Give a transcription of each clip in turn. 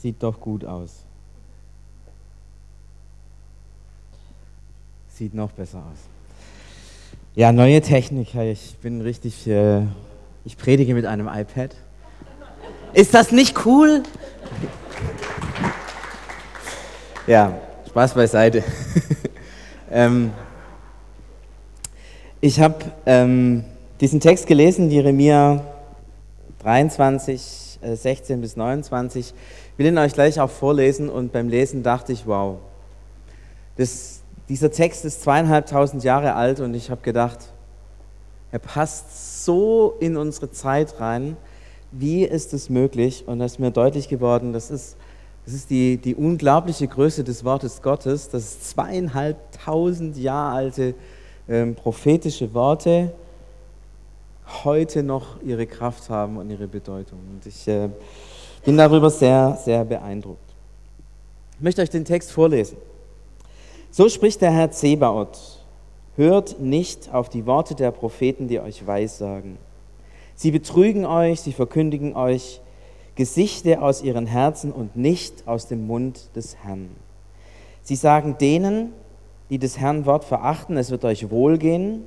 Sieht doch gut aus. Sieht noch besser aus. Ja, neue Technik. Ich bin richtig. Äh, ich predige mit einem iPad. Ist das nicht cool? Ja, Spaß beiseite. ähm, ich habe ähm, diesen Text gelesen, Jeremia 23, äh, 16 bis 29. Will ihn euch gleich auch vorlesen und beim Lesen dachte ich, wow, das, dieser Text ist zweieinhalbtausend Jahre alt und ich habe gedacht, er passt so in unsere Zeit rein. Wie ist es möglich? Und da ist mir deutlich geworden, das ist, das ist die, die unglaubliche Größe des Wortes Gottes, dass zweieinhalbtausend Jahre alte ähm, prophetische Worte heute noch ihre Kraft haben und ihre Bedeutung. Und ich äh, bin darüber sehr, sehr beeindruckt. Ich möchte euch den Text vorlesen. So spricht der Herr Zebaoth. Hört nicht auf die Worte der Propheten, die euch weissagen. Sie betrügen euch, sie verkündigen euch Gesichter aus ihren Herzen und nicht aus dem Mund des Herrn. Sie sagen denen, die des Herrn Wort verachten, es wird euch wohlgehen,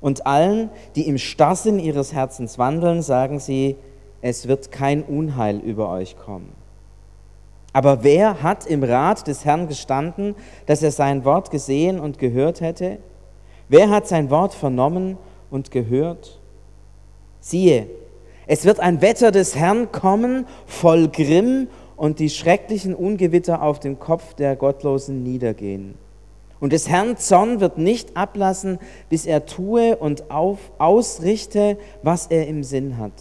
und allen, die im Starrsinn ihres Herzens wandeln, sagen sie, es wird kein Unheil über euch kommen. Aber wer hat im Rat des Herrn gestanden, dass er sein Wort gesehen und gehört hätte? Wer hat sein Wort vernommen und gehört? Siehe, es wird ein Wetter des Herrn kommen, voll Grimm, und die schrecklichen Ungewitter auf den Kopf der Gottlosen niedergehen. Und des Herrn Zorn wird nicht ablassen, bis er tue und auf, ausrichte, was er im Sinn hat.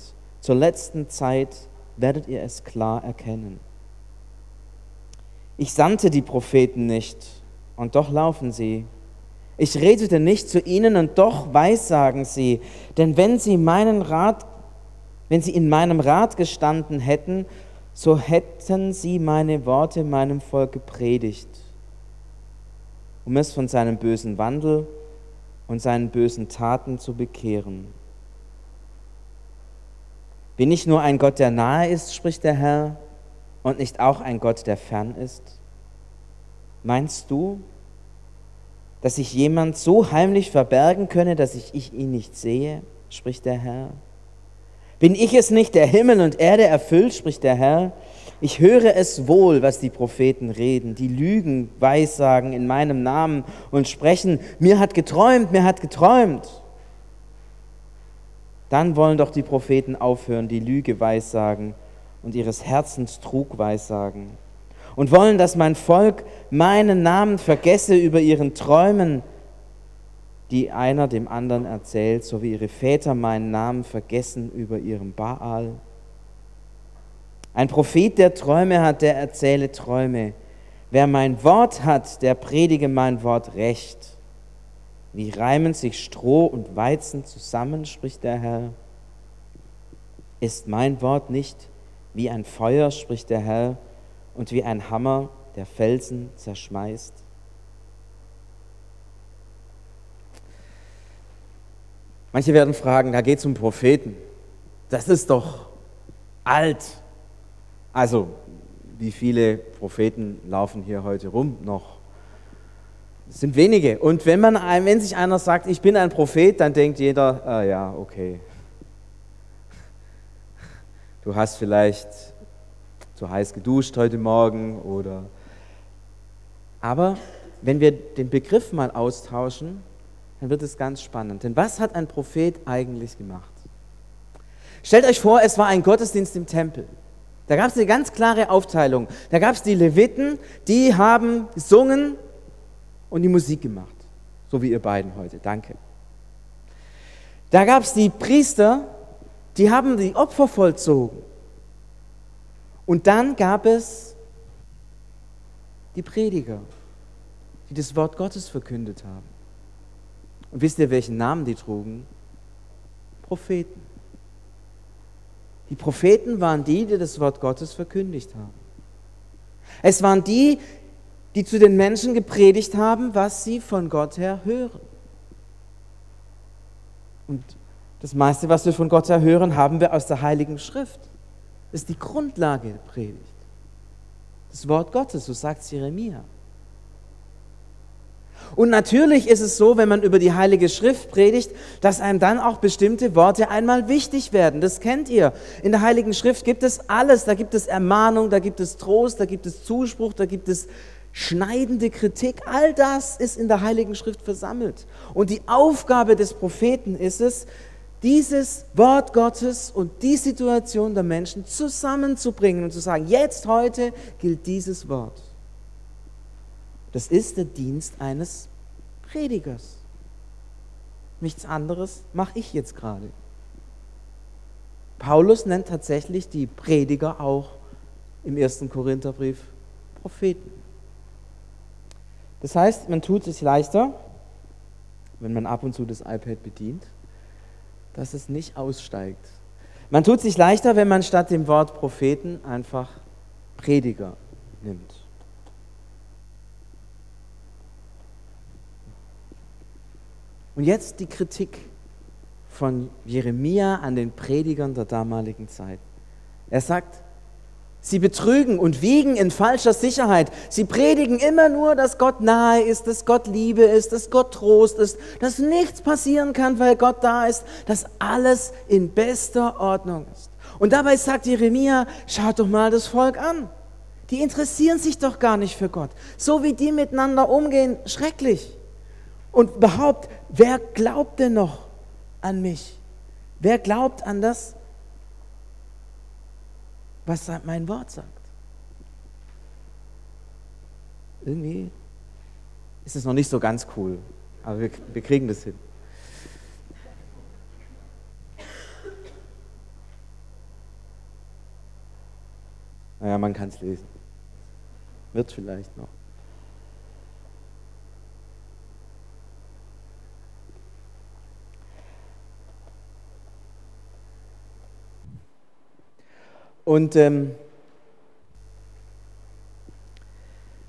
Zur letzten Zeit werdet ihr es klar erkennen. Ich sandte die Propheten nicht, und doch laufen sie. Ich redete nicht zu ihnen, und doch weissagen sie. Denn wenn sie meinen Rat, wenn sie in meinem Rat gestanden hätten, so hätten sie meine Worte meinem Volk gepredigt um es von seinem bösen Wandel und seinen bösen Taten zu bekehren. Bin ich nur ein Gott, der nahe ist, spricht der Herr, und nicht auch ein Gott, der fern ist? Meinst du, dass sich jemand so heimlich verbergen könne, dass ich, ich ihn nicht sehe, spricht der Herr? Bin ich es nicht, der Himmel und Erde erfüllt, spricht der Herr? Ich höre es wohl, was die Propheten reden, die Lügen weissagen in meinem Namen und sprechen, mir hat geträumt, mir hat geträumt. Dann wollen doch die Propheten aufhören, die Lüge weissagen und ihres Herzens Trug weissagen. Und wollen, dass mein Volk meinen Namen vergesse über ihren Träumen, die einer dem anderen erzählt, so wie ihre Väter meinen Namen vergessen über ihren Baal. Ein Prophet, der Träume hat, der erzähle Träume. Wer mein Wort hat, der predige mein Wort recht. Wie reimen sich Stroh und Weizen zusammen, spricht der Herr. Ist mein Wort nicht wie ein Feuer, spricht der Herr, und wie ein Hammer, der Felsen zerschmeißt? Manche werden fragen, da geht es um Propheten. Das ist doch alt. Also, wie viele Propheten laufen hier heute rum noch? Es sind wenige. Und wenn, man, wenn sich einer sagt, ich bin ein Prophet, dann denkt jeder, ah, ja, okay. Du hast vielleicht zu heiß geduscht heute Morgen oder. Aber wenn wir den Begriff mal austauschen, dann wird es ganz spannend. Denn was hat ein Prophet eigentlich gemacht? Stellt euch vor, es war ein Gottesdienst im Tempel. Da gab es eine ganz klare Aufteilung. Da gab es die Leviten, die haben gesungen und die Musik gemacht. So wie ihr beiden heute. Danke. Da gab es die Priester, die haben die Opfer vollzogen. Und dann gab es die Prediger, die das Wort Gottes verkündet haben. Und wisst ihr, welchen Namen die trugen? Propheten. Die Propheten waren die, die das Wort Gottes verkündigt haben. Es waren die, die zu den Menschen gepredigt haben, was sie von Gott her hören. Und das meiste, was wir von Gott her hören, haben wir aus der Heiligen Schrift. Das ist die Grundlage der Predigt. Das Wort Gottes, so sagt Jeremia. Und natürlich ist es so, wenn man über die Heilige Schrift predigt, dass einem dann auch bestimmte Worte einmal wichtig werden. Das kennt ihr. In der Heiligen Schrift gibt es alles. Da gibt es Ermahnung, da gibt es Trost, da gibt es Zuspruch, da gibt es schneidende Kritik. All das ist in der Heiligen Schrift versammelt. Und die Aufgabe des Propheten ist es, dieses Wort Gottes und die Situation der Menschen zusammenzubringen und zu sagen, jetzt heute gilt dieses Wort. Das ist der Dienst eines Predigers. Nichts anderes mache ich jetzt gerade. Paulus nennt tatsächlich die Prediger auch im ersten Korintherbrief Propheten. Das heißt, man tut es leichter, wenn man ab und zu das iPad bedient, dass es nicht aussteigt. Man tut sich leichter, wenn man statt dem Wort Propheten einfach Prediger nimmt. Und jetzt die Kritik von Jeremia an den Predigern der damaligen Zeit. Er sagt, sie betrügen und wiegen in falscher Sicherheit. Sie predigen immer nur, dass Gott nahe ist, dass Gott Liebe ist, dass Gott Trost ist, dass nichts passieren kann, weil Gott da ist, dass alles in bester Ordnung ist. Und dabei sagt Jeremia, schaut doch mal das Volk an. Die interessieren sich doch gar nicht für Gott. So wie die miteinander umgehen, schrecklich. Und überhaupt, wer glaubt denn noch an mich? Wer glaubt an das, was mein Wort sagt? Irgendwie ist es noch nicht so ganz cool, aber wir, wir kriegen das hin. Naja, man kann es lesen. Wird vielleicht noch. Und ähm,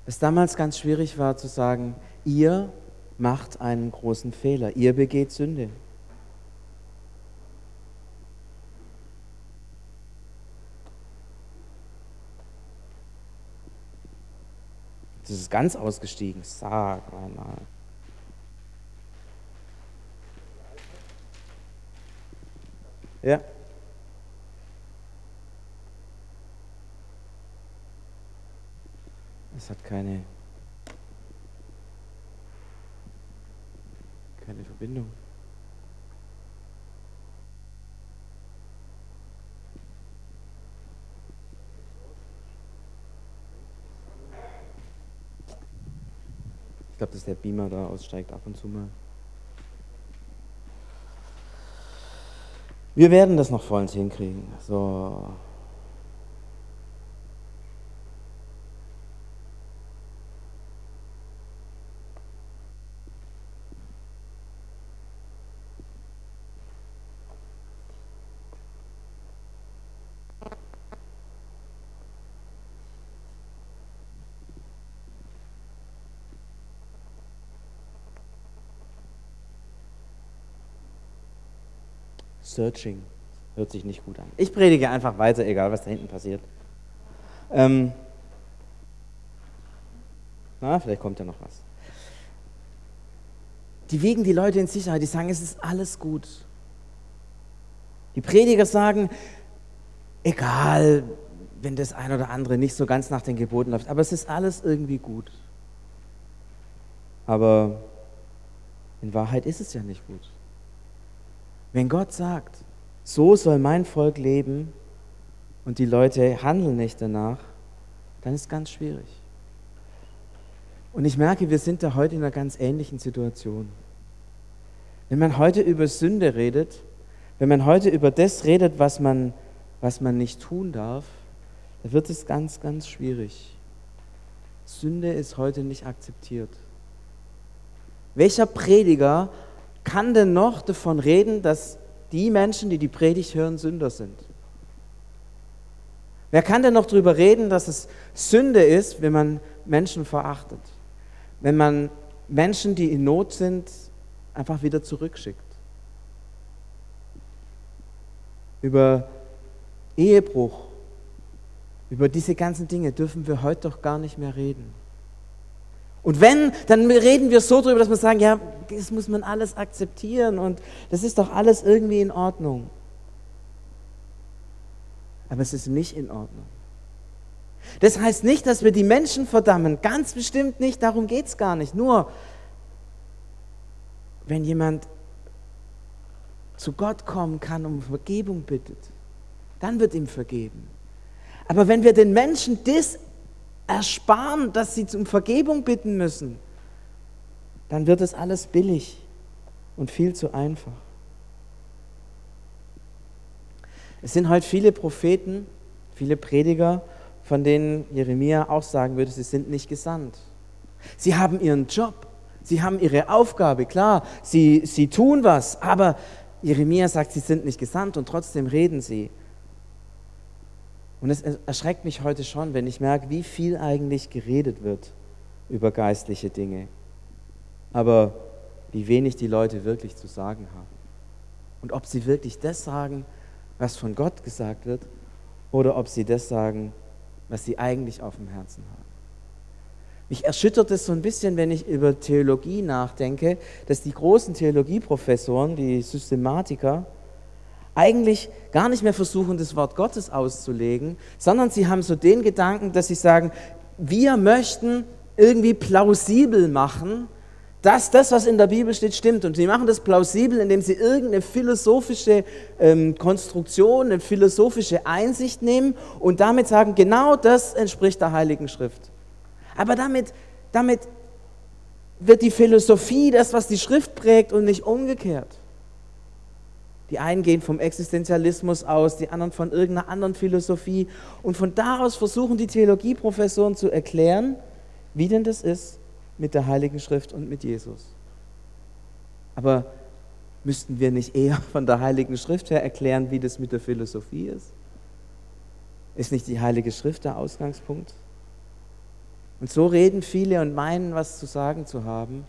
es damals ganz schwierig war zu sagen, ihr macht einen großen Fehler, ihr begeht Sünde. Das ist ganz ausgestiegen, sag einmal. Ja. Hat keine, keine Verbindung. Ich glaube, dass der Beamer da aussteigt ab und zu mal. Wir werden das noch vollends hinkriegen. So. Searching. Hört sich nicht gut an. Ich predige einfach weiter, egal was da hinten passiert. Ähm, na, vielleicht kommt ja noch was. Die wiegen die Leute in Sicherheit, die sagen, es ist alles gut. Die Prediger sagen, egal, wenn das ein oder andere nicht so ganz nach den Geboten läuft, aber es ist alles irgendwie gut. Aber in Wahrheit ist es ja nicht gut. Wenn Gott sagt, so soll mein Volk leben und die Leute handeln nicht danach, dann ist es ganz schwierig. Und ich merke, wir sind da heute in einer ganz ähnlichen Situation. Wenn man heute über Sünde redet, wenn man heute über das redet, was man, was man nicht tun darf, dann wird es ganz, ganz schwierig. Sünde ist heute nicht akzeptiert. Welcher Prediger kann denn noch davon reden, dass die Menschen, die die Predigt hören, Sünder sind? Wer kann denn noch darüber reden, dass es Sünde ist, wenn man Menschen verachtet? Wenn man Menschen, die in Not sind, einfach wieder zurückschickt? Über Ehebruch, Über diese ganzen Dinge dürfen wir heute doch gar nicht mehr reden. Und wenn, dann reden wir so darüber, dass wir sagen, ja, das muss man alles akzeptieren und das ist doch alles irgendwie in Ordnung. Aber es ist nicht in Ordnung. Das heißt nicht, dass wir die Menschen verdammen, ganz bestimmt nicht, darum geht es gar nicht. Nur, wenn jemand zu Gott kommen kann und um Vergebung bittet, dann wird ihm vergeben. Aber wenn wir den Menschen das ersparen, dass sie um Vergebung bitten müssen, dann wird es alles billig und viel zu einfach. Es sind heute viele Propheten, viele Prediger, von denen Jeremia auch sagen würde, sie sind nicht gesandt. Sie haben ihren Job, sie haben ihre Aufgabe, klar, sie, sie tun was, aber Jeremia sagt, sie sind nicht gesandt und trotzdem reden sie. Und es erschreckt mich heute schon, wenn ich merke, wie viel eigentlich geredet wird über geistliche Dinge, aber wie wenig die Leute wirklich zu sagen haben. Und ob sie wirklich das sagen, was von Gott gesagt wird, oder ob sie das sagen, was sie eigentlich auf dem Herzen haben. Mich erschüttert es so ein bisschen, wenn ich über Theologie nachdenke, dass die großen Theologieprofessoren, die Systematiker, eigentlich gar nicht mehr versuchen, das Wort Gottes auszulegen, sondern sie haben so den Gedanken, dass sie sagen, wir möchten irgendwie plausibel machen, dass das, was in der Bibel steht, stimmt. Und sie machen das plausibel, indem sie irgendeine philosophische ähm, Konstruktion, eine philosophische Einsicht nehmen und damit sagen, genau das entspricht der Heiligen Schrift. Aber damit, damit wird die Philosophie das, was die Schrift prägt und nicht umgekehrt. Die einen gehen vom Existenzialismus aus, die anderen von irgendeiner anderen Philosophie. Und von da aus versuchen die Theologieprofessoren zu erklären, wie denn das ist mit der Heiligen Schrift und mit Jesus. Aber müssten wir nicht eher von der Heiligen Schrift her erklären, wie das mit der Philosophie ist? Ist nicht die Heilige Schrift der Ausgangspunkt? Und so reden viele und meinen, was zu sagen zu haben,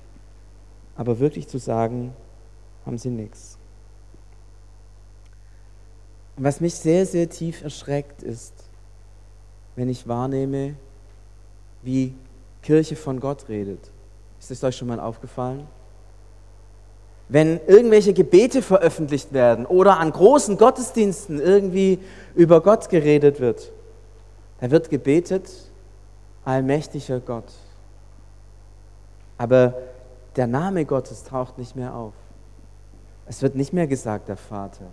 aber wirklich zu sagen, haben sie nichts. Und was mich sehr, sehr tief erschreckt, ist, wenn ich wahrnehme, wie Kirche von Gott redet. Ist das euch schon mal aufgefallen? Wenn irgendwelche Gebete veröffentlicht werden oder an großen Gottesdiensten irgendwie über Gott geredet wird, da wird gebetet, allmächtiger Gott. Aber der Name Gottes taucht nicht mehr auf. Es wird nicht mehr gesagt, der Vater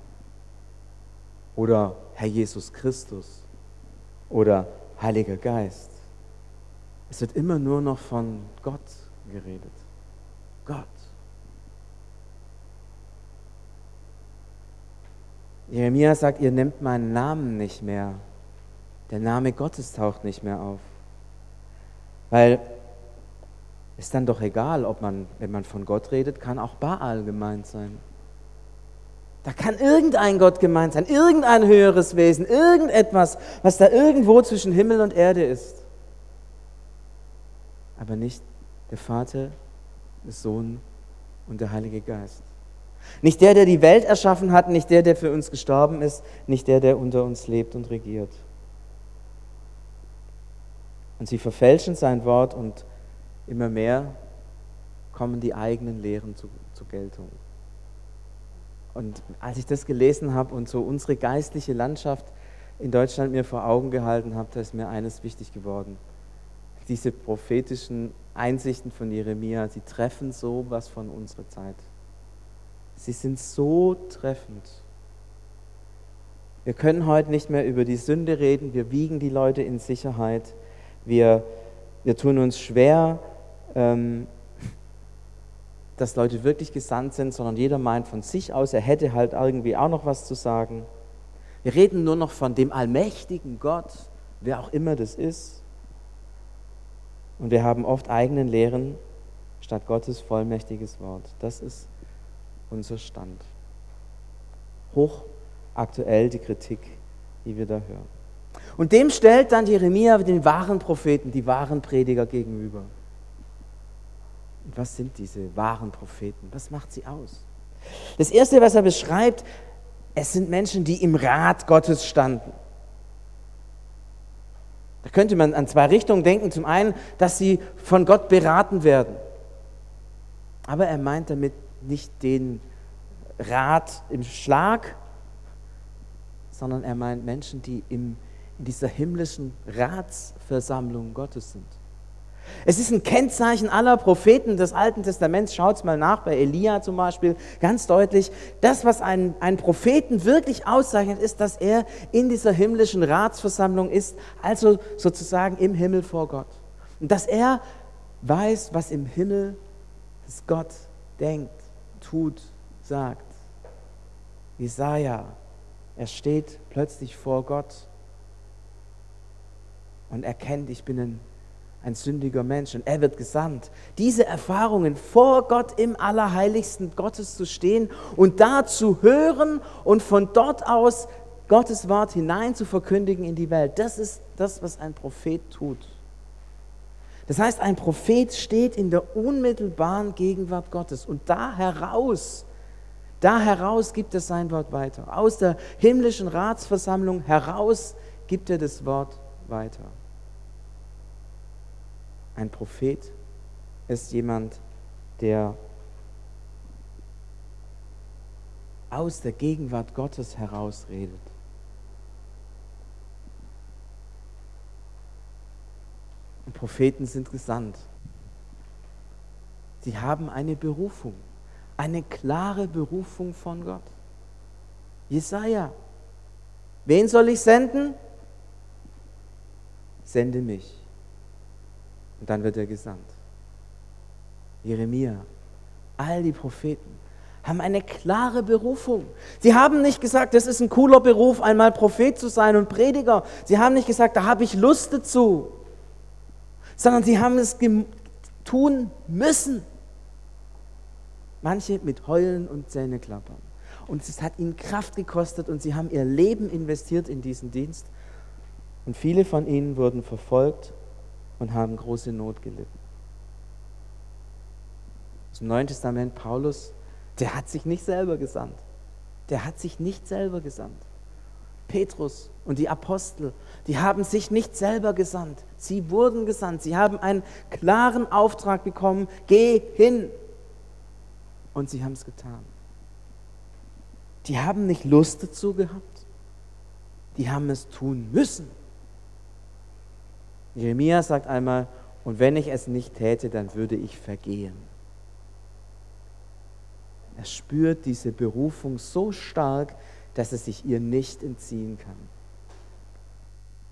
oder Herr Jesus Christus oder Heiliger Geist. Es wird immer nur noch von Gott geredet. Gott. Jeremia sagt, ihr nehmt meinen Namen nicht mehr. Der Name Gottes taucht nicht mehr auf. Weil ist dann doch egal, ob man, wenn man von Gott redet, kann auch Baal gemeint sein. Da kann irgendein Gott gemeint sein, irgendein höheres Wesen, irgendetwas, was da irgendwo zwischen Himmel und Erde ist. Aber nicht der Vater, der Sohn und der Heilige Geist. Nicht der, der die Welt erschaffen hat, nicht der, der für uns gestorben ist, nicht der, der unter uns lebt und regiert. Und sie verfälschen sein Wort und immer mehr kommen die eigenen Lehren zu, zur Geltung. Und als ich das gelesen habe und so unsere geistliche Landschaft in Deutschland mir vor Augen gehalten habe, da ist mir eines wichtig geworden. Diese prophetischen Einsichten von Jeremia, sie treffen so was von unserer Zeit. Sie sind so treffend. Wir können heute nicht mehr über die Sünde reden, wir wiegen die Leute in Sicherheit, wir, wir tun uns schwer, ähm, dass Leute wirklich gesandt sind, sondern jeder meint von sich aus, er hätte halt irgendwie auch noch was zu sagen. Wir reden nur noch von dem allmächtigen Gott, wer auch immer das ist. Und wir haben oft eigenen Lehren statt Gottes vollmächtiges Wort. Das ist unser Stand. Hochaktuell die Kritik, die wir da hören. Und dem stellt dann Jeremia den wahren Propheten, die wahren Prediger gegenüber. Und was sind diese wahren Propheten? Was macht sie aus? Das Erste, was er beschreibt, es sind Menschen, die im Rat Gottes standen. Da könnte man an zwei Richtungen denken. Zum einen, dass sie von Gott beraten werden. Aber er meint damit nicht den Rat im Schlag, sondern er meint Menschen, die im, in dieser himmlischen Ratsversammlung Gottes sind. Es ist ein Kennzeichen aller Propheten des Alten Testaments. Schaut es mal nach, bei Elia zum Beispiel, ganz deutlich. Das, was einen, einen Propheten wirklich auszeichnet, ist, dass er in dieser himmlischen Ratsversammlung ist, also sozusagen im Himmel vor Gott. Und dass er weiß, was im Himmel das Gott denkt, tut, sagt. Jesaja, er steht plötzlich vor Gott und erkennt, ich bin ein ein sündiger Mensch und er wird gesandt. Diese Erfahrungen vor Gott im Allerheiligsten Gottes zu stehen und da zu hören und von dort aus Gottes Wort hinein zu verkündigen in die Welt, das ist das, was ein Prophet tut. Das heißt, ein Prophet steht in der unmittelbaren Gegenwart Gottes und da heraus, da heraus gibt er sein Wort weiter. Aus der himmlischen Ratsversammlung heraus gibt er das Wort weiter. Ein Prophet ist jemand, der aus der Gegenwart Gottes herausredet. Und Propheten sind gesandt. Sie haben eine Berufung, eine klare Berufung von Gott. Jesaja, wen soll ich senden? Sende mich. Und dann wird er gesandt. Jeremia, all die Propheten haben eine klare Berufung. Sie haben nicht gesagt, das ist ein cooler Beruf, einmal Prophet zu sein und Prediger. Sie haben nicht gesagt, da habe ich Lust dazu, sondern sie haben es tun müssen. Manche mit Heulen und Zähneklappern. Und es hat ihnen Kraft gekostet und sie haben ihr Leben investiert in diesen Dienst. Und viele von ihnen wurden verfolgt und haben große Not gelitten. Zum Neuen Testament Paulus, der hat sich nicht selber gesandt. Der hat sich nicht selber gesandt. Petrus und die Apostel, die haben sich nicht selber gesandt. Sie wurden gesandt. Sie haben einen klaren Auftrag bekommen, geh hin. Und sie haben es getan. Die haben nicht Lust dazu gehabt. Die haben es tun müssen. Jeremia sagt einmal, und wenn ich es nicht täte, dann würde ich vergehen. Er spürt diese Berufung so stark, dass er sich ihr nicht entziehen kann.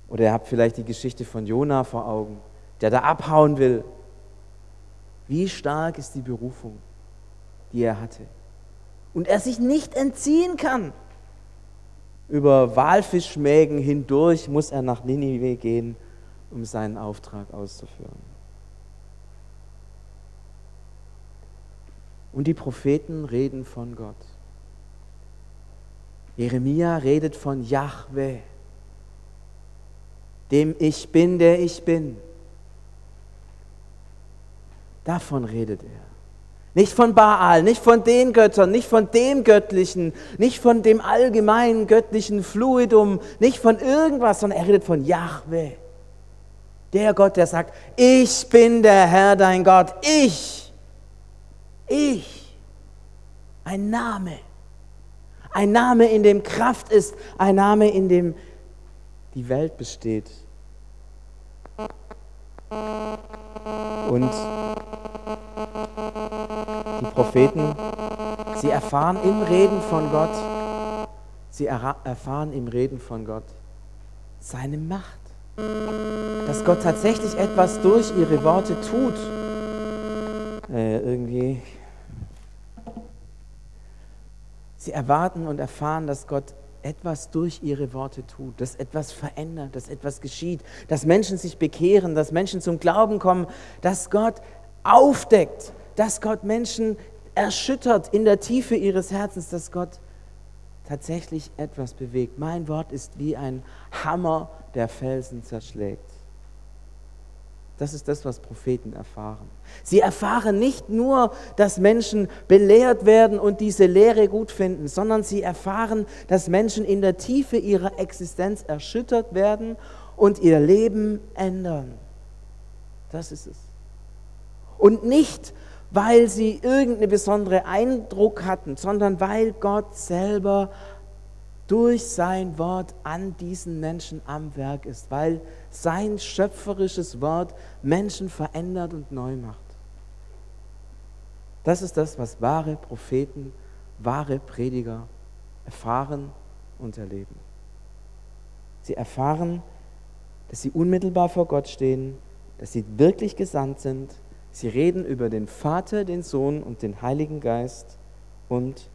Oder ihr habt vielleicht die Geschichte von Jona vor Augen, der da abhauen will. Wie stark ist die Berufung, die er hatte? Und er sich nicht entziehen kann. Über Walfischmägen hindurch muss er nach Ninive gehen um seinen Auftrag auszuführen. Und die Propheten reden von Gott. Jeremia redet von Yahweh, dem Ich bin, der ich bin. Davon redet er. Nicht von Baal, nicht von den Göttern, nicht von dem Göttlichen, nicht von dem allgemeinen göttlichen Fluidum, nicht von irgendwas, sondern er redet von Yahweh. Der Gott, der sagt, ich bin der Herr, dein Gott, ich, ich, ein Name, ein Name, in dem Kraft ist, ein Name, in dem die Welt besteht. Und die Propheten, sie erfahren im Reden von Gott, sie erfahren im Reden von Gott seine Macht dass Gott tatsächlich etwas durch ihre Worte tut. Äh, irgendwie. Sie erwarten und erfahren, dass Gott etwas durch ihre Worte tut, dass etwas verändert, dass etwas geschieht, dass Menschen sich bekehren, dass Menschen zum Glauben kommen, dass Gott aufdeckt, dass Gott Menschen erschüttert in der Tiefe ihres Herzens, dass Gott tatsächlich etwas bewegt. Mein Wort ist wie ein Hammer, der Felsen zerschlägt. Das ist das, was Propheten erfahren. Sie erfahren nicht nur, dass Menschen belehrt werden und diese Lehre gut finden, sondern sie erfahren, dass Menschen in der Tiefe ihrer Existenz erschüttert werden und ihr Leben ändern. Das ist es. Und nicht, weil sie irgendeinen besonderen Eindruck hatten, sondern weil Gott selber durch sein Wort an diesen Menschen am Werk ist, weil sein schöpferisches Wort Menschen verändert und neu macht. Das ist das, was wahre Propheten, wahre Prediger erfahren und erleben. Sie erfahren, dass sie unmittelbar vor Gott stehen, dass sie wirklich gesandt sind. Sie reden über den Vater, den Sohn und den Heiligen Geist und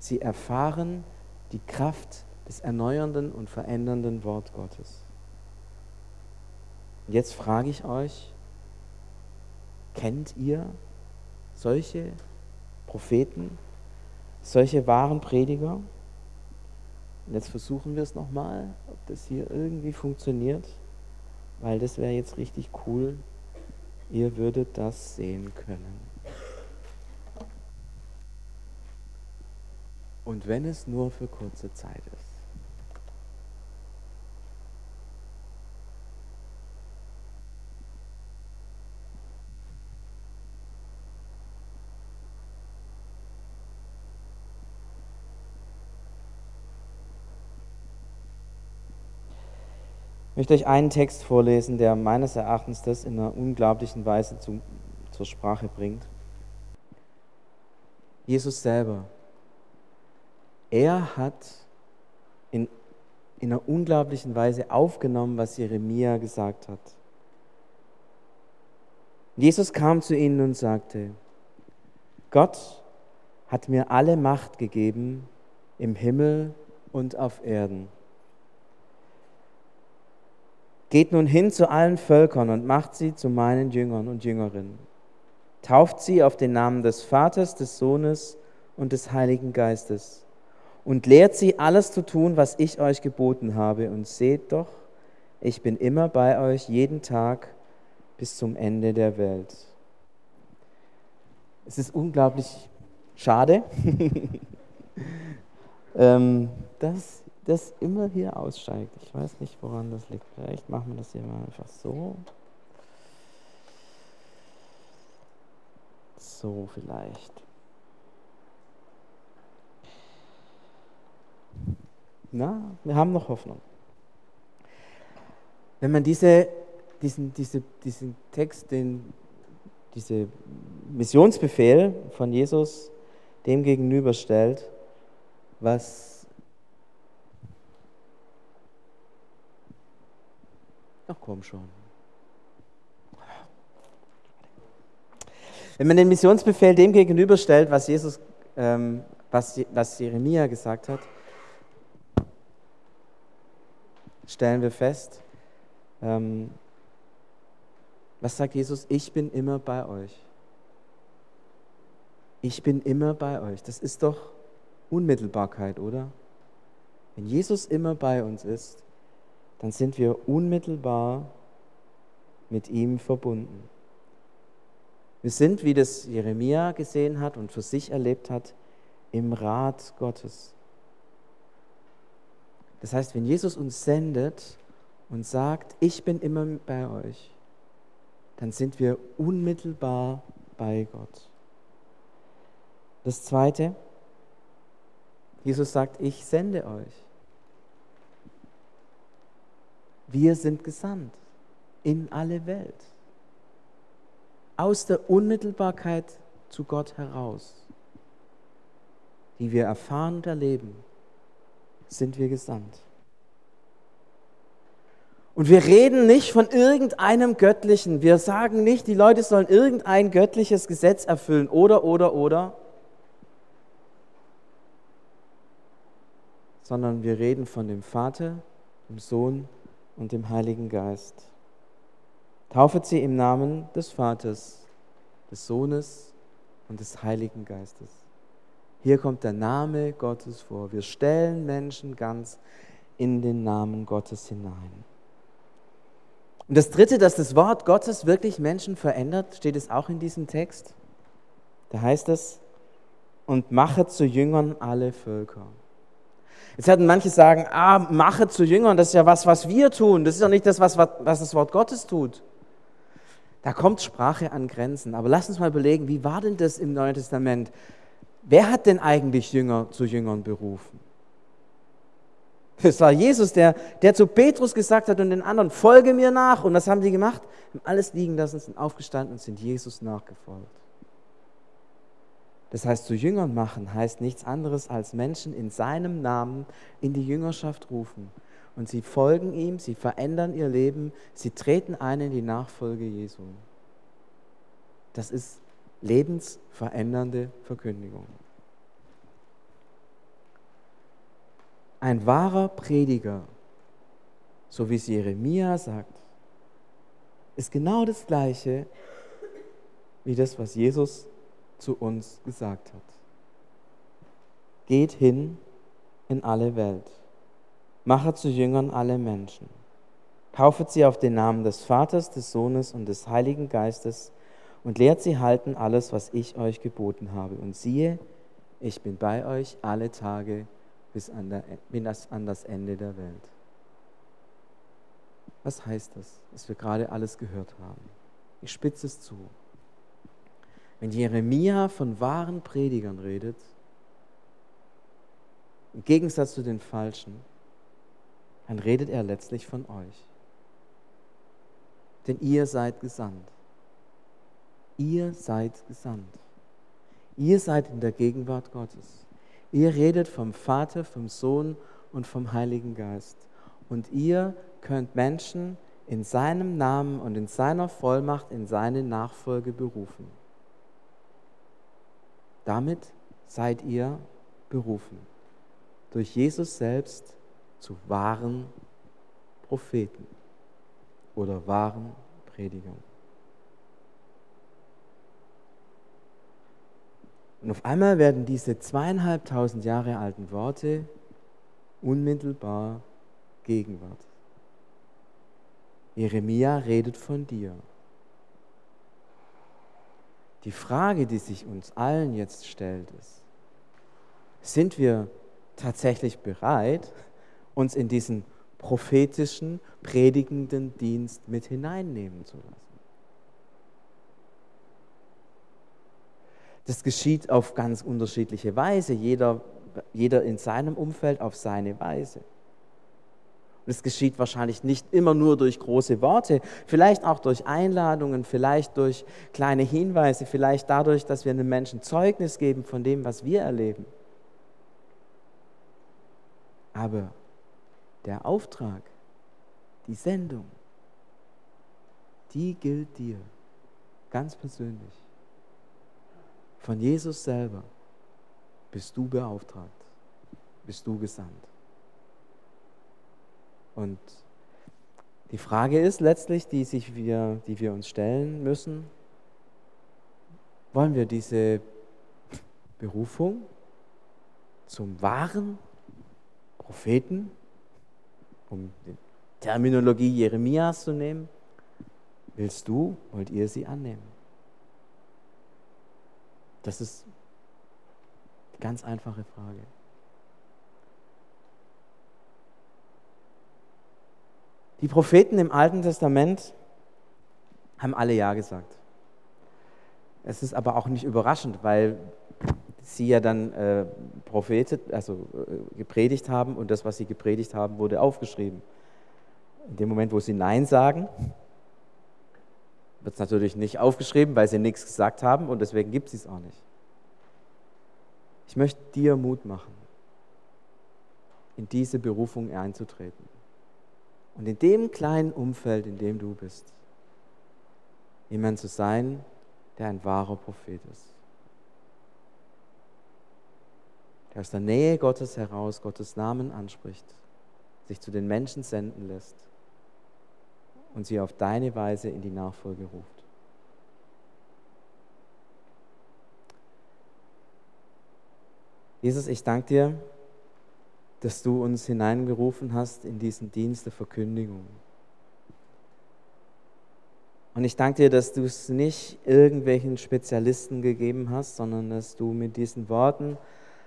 sie erfahren die Kraft des erneuernden und verändernden Wort Gottes. Jetzt frage ich euch, kennt ihr solche Propheten, solche wahren Prediger? Und jetzt versuchen wir es nochmal, ob das hier irgendwie funktioniert, weil das wäre jetzt richtig cool. Ihr würdet das sehen können. Und wenn es nur für kurze Zeit ist. Möchte euch einen Text vorlesen, der meines Erachtens das in einer unglaublichen Weise zu, zur Sprache bringt. Jesus selber, er hat in, in einer unglaublichen Weise aufgenommen, was Jeremia gesagt hat. Jesus kam zu ihnen und sagte, Gott hat mir alle Macht gegeben im Himmel und auf Erden. Geht nun hin zu allen Völkern und macht sie zu meinen Jüngern und Jüngerinnen. Tauft sie auf den Namen des Vaters, des Sohnes und des Heiligen Geistes und lehrt sie alles zu tun, was ich euch geboten habe. Und seht doch, ich bin immer bei euch jeden Tag bis zum Ende der Welt. Es ist unglaublich schade, ähm, dass das immer hier aussteigt. Ich weiß nicht, woran das liegt. Vielleicht machen wir das hier mal einfach so. So vielleicht. Na, wir haben noch Hoffnung. Wenn man diese, diesen, diese, diesen Text, den, diese Missionsbefehl von Jesus dem gegenüberstellt, was Ach komm schon. Wenn man den Missionsbefehl dem gegenüberstellt, was Jesus, ähm, was, was Jeremia gesagt hat, stellen wir fest, ähm, was sagt Jesus? Ich bin immer bei euch. Ich bin immer bei euch. Das ist doch Unmittelbarkeit, oder? Wenn Jesus immer bei uns ist, dann sind wir unmittelbar mit ihm verbunden. Wir sind, wie das Jeremia gesehen hat und für sich erlebt hat, im Rat Gottes. Das heißt, wenn Jesus uns sendet und sagt, ich bin immer bei euch, dann sind wir unmittelbar bei Gott. Das Zweite, Jesus sagt, ich sende euch. Wir sind gesandt in alle Welt. Aus der Unmittelbarkeit zu Gott heraus, die wir erfahren und erleben, sind wir gesandt. Und wir reden nicht von irgendeinem Göttlichen. Wir sagen nicht, die Leute sollen irgendein göttliches Gesetz erfüllen oder, oder, oder. Sondern wir reden von dem Vater, dem Sohn und dem Heiligen Geist. Taufet sie im Namen des Vaters, des Sohnes und des Heiligen Geistes. Hier kommt der Name Gottes vor. Wir stellen Menschen ganz in den Namen Gottes hinein. Und das Dritte, dass das Wort Gottes wirklich Menschen verändert, steht es auch in diesem Text. Da heißt es, und mache zu Jüngern alle Völker. Jetzt werden manche sagen, ah, mache zu Jüngern, das ist ja was, was wir tun. Das ist ja nicht das, was, was das Wort Gottes tut. Da kommt Sprache an Grenzen. Aber lass uns mal überlegen, wie war denn das im Neuen Testament? Wer hat denn eigentlich Jünger zu Jüngern berufen? Es war Jesus, der, der zu Petrus gesagt hat und den anderen, folge mir nach. Und was haben die gemacht? Haben alles liegen lassen, sind aufgestanden und sind Jesus nachgefolgt. Das heißt, zu Jüngern machen heißt nichts anderes als Menschen in seinem Namen in die Jüngerschaft rufen. Und sie folgen ihm, sie verändern ihr Leben, sie treten ein in die Nachfolge Jesu. Das ist lebensverändernde Verkündigung. Ein wahrer Prediger, so wie es Jeremia sagt, ist genau das Gleiche wie das, was Jesus zu uns gesagt hat. Geht hin in alle Welt, machet zu Jüngern alle Menschen, kaufet sie auf den Namen des Vaters, des Sohnes und des Heiligen Geistes und lehrt sie halten alles, was ich euch geboten habe. Und siehe, ich bin bei euch alle Tage bis an, der, bis an das Ende der Welt. Was heißt das, was wir gerade alles gehört haben? Ich spitze es zu. Wenn Jeremia von wahren Predigern redet, im Gegensatz zu den falschen, dann redet er letztlich von euch. Denn ihr seid gesandt. Ihr seid gesandt. Ihr seid in der Gegenwart Gottes. Ihr redet vom Vater, vom Sohn und vom Heiligen Geist. Und ihr könnt Menschen in seinem Namen und in seiner Vollmacht in seine Nachfolge berufen. Damit seid ihr berufen, durch Jesus selbst zu wahren Propheten oder wahren Predigern. Und auf einmal werden diese zweieinhalbtausend Jahre alten Worte unmittelbar Gegenwart. Jeremia redet von dir. Die Frage, die sich uns allen jetzt stellt, ist, sind wir tatsächlich bereit, uns in diesen prophetischen, predigenden Dienst mit hineinnehmen zu lassen? Das geschieht auf ganz unterschiedliche Weise, jeder, jeder in seinem Umfeld auf seine Weise. Und es geschieht wahrscheinlich nicht immer nur durch große Worte, vielleicht auch durch Einladungen, vielleicht durch kleine Hinweise, vielleicht dadurch, dass wir einem Menschen Zeugnis geben von dem, was wir erleben. Aber der Auftrag, die Sendung, die gilt dir ganz persönlich. Von Jesus selber bist du beauftragt, bist du gesandt. Und die Frage ist letztlich, die, sich wir, die wir uns stellen müssen, wollen wir diese Berufung zum wahren Propheten, um die Terminologie Jeremias zu nehmen, willst du, wollt ihr sie annehmen? Das ist eine ganz einfache Frage. Die Propheten im Alten Testament haben alle Ja gesagt. Es ist aber auch nicht überraschend, weil sie ja dann äh, prophetet, also äh, gepredigt haben und das, was sie gepredigt haben, wurde aufgeschrieben. In dem Moment, wo sie Nein sagen, wird es natürlich nicht aufgeschrieben, weil sie nichts gesagt haben und deswegen gibt es es auch nicht. Ich möchte dir Mut machen, in diese Berufung einzutreten. Und in dem kleinen Umfeld, in dem du bist, jemand zu sein, der ein wahrer Prophet ist. Der aus der Nähe Gottes heraus Gottes Namen anspricht, sich zu den Menschen senden lässt und sie auf deine Weise in die Nachfolge ruft. Jesus, ich danke dir dass du uns hineingerufen hast in diesen Dienst der Verkündigung. Und ich danke dir, dass du es nicht irgendwelchen Spezialisten gegeben hast, sondern dass du mit diesen Worten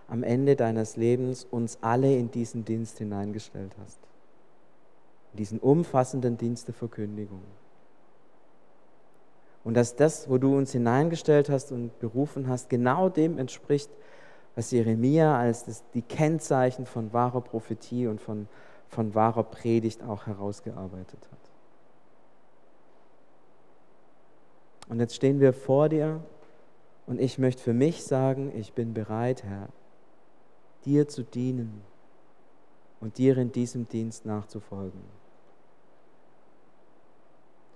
am Ende deines Lebens uns alle in diesen Dienst hineingestellt hast. In diesen umfassenden Dienst der Verkündigung. Und dass das, wo du uns hineingestellt hast und berufen hast, genau dem entspricht, was Jeremia als das, die Kennzeichen von wahrer Prophetie und von, von wahrer Predigt auch herausgearbeitet hat. Und jetzt stehen wir vor dir und ich möchte für mich sagen, ich bin bereit, Herr, dir zu dienen und dir in diesem Dienst nachzufolgen.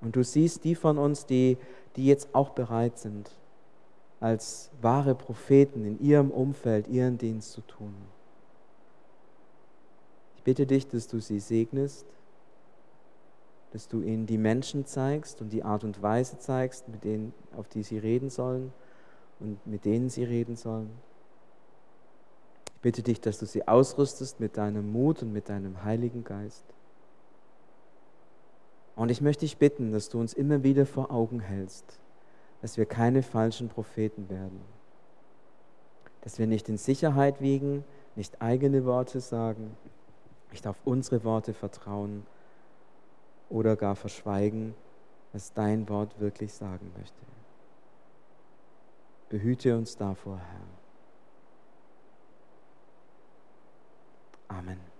Und du siehst die von uns, die, die jetzt auch bereit sind, als wahre Propheten in ihrem Umfeld ihren Dienst zu tun. Ich bitte dich, dass du sie segnest, dass du ihnen die Menschen zeigst und die Art und Weise zeigst, mit denen, auf die sie reden sollen und mit denen sie reden sollen. Ich bitte dich, dass du sie ausrüstest mit deinem Mut und mit deinem Heiligen Geist. Und ich möchte dich bitten, dass du uns immer wieder vor Augen hältst, dass wir keine falschen Propheten werden, dass wir nicht in Sicherheit wiegen, nicht eigene Worte sagen, nicht auf unsere Worte vertrauen oder gar verschweigen, was dein Wort wirklich sagen möchte. Behüte uns davor, Herr. Amen.